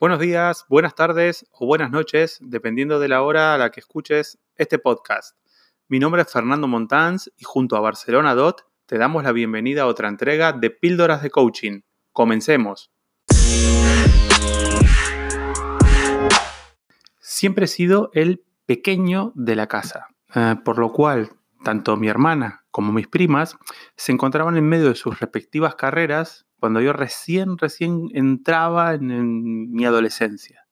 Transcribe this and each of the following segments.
Buenos días, buenas tardes o buenas noches, dependiendo de la hora a la que escuches este podcast. Mi nombre es Fernando Montans y junto a Barcelona Dot te damos la bienvenida a otra entrega de Píldoras de Coaching. Comencemos. Siempre he sido el pequeño de la casa, eh, por lo cual tanto mi hermana como mis primas se encontraban en medio de sus respectivas carreras cuando yo recién, recién entraba en, mi adolescencia.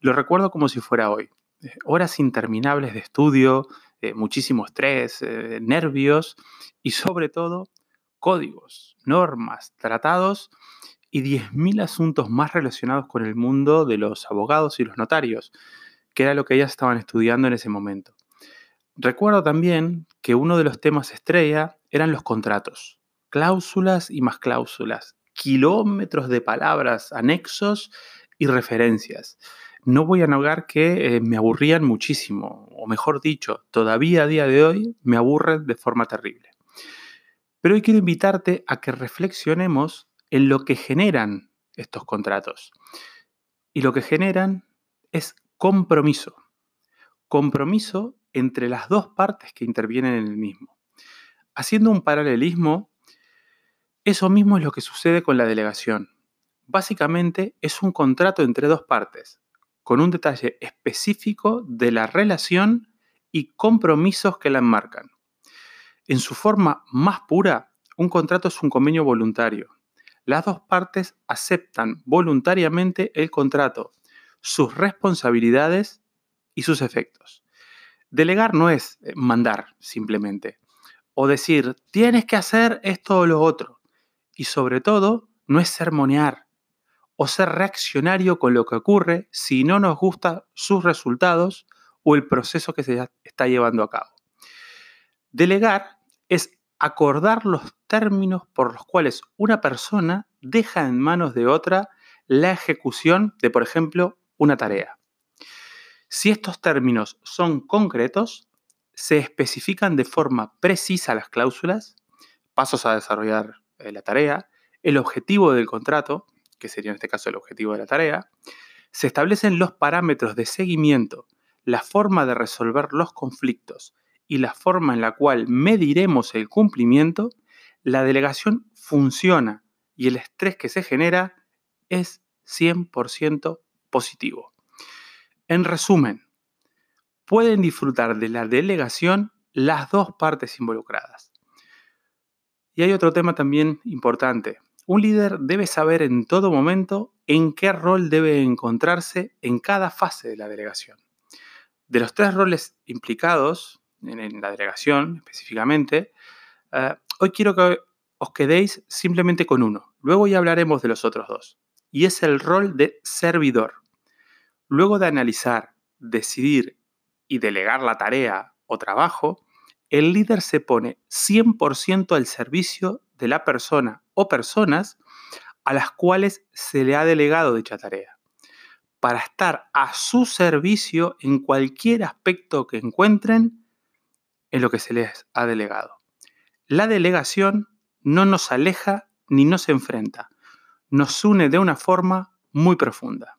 Lo recuerdo como si fuera hoy. Eh, horas interminables de estudio, eh, muchísimo estrés, eh, nervios y sobre todo códigos, normas, tratados y 10.000 asuntos más relacionados con el mundo de los abogados y los notarios, que era lo que ellas estaban estudiando en ese momento. Recuerdo también que uno de los temas estrella eran los contratos, cláusulas y más cláusulas, kilómetros de palabras, anexos y referencias. No voy a negar que eh, me aburrían muchísimo, o mejor dicho, todavía a día de hoy me aburren de forma terrible. Pero hoy quiero invitarte a que reflexionemos en lo que generan estos contratos. Y lo que generan es compromiso. Compromiso entre las dos partes que intervienen en el mismo. Haciendo un paralelismo, eso mismo es lo que sucede con la delegación. Básicamente es un contrato entre dos partes, con un detalle específico de la relación y compromisos que la enmarcan. En su forma más pura, un contrato es un convenio voluntario. Las dos partes aceptan voluntariamente el contrato, sus responsabilidades y sus efectos. Delegar no es eh, mandar simplemente, o decir, tienes que hacer esto o lo otro y sobre todo no es sermonear o ser reaccionario con lo que ocurre si no nos gustan sus resultados o el proceso que se está llevando a cabo. Delegar es acordar los términos por los cuales una persona deja en manos de otra la ejecución de, por ejemplo, una tarea. Si estos términos son concretos, se especifican de forma precisa las cláusulas, pasos a desarrollar eh, la tarea, el objetivo del contrato, que sería en este caso el objetivo de la tarea, se establecen los parámetros de seguimiento, la forma de resolver los conflictos y la forma en la cual mediremos el cumplimiento, la delegación funciona y el estrés que se genera es 100% positivo. En resumen, pueden disfrutar de la delegación las dos partes involucradas. Y hay otro tema también importante. Un líder debe saber en todo momento en qué rol debe encontrarse en cada fase de la delegación. De los tres roles implicados en la delegación específicamente, eh, hoy quiero que os quedéis simplemente con uno. Luego ya hablaremos de los otros dos. Y es el rol de servidor. Luego de analizar, decidir y delegar la tarea o trabajo, el líder se pone 100% al servicio de la persona o personas a las cuales se le ha delegado dicha tarea, para estar a su servicio en cualquier aspecto que encuentren en lo que se les ha delegado. La delegación no nos aleja ni nos enfrenta, nos une de una forma muy profunda.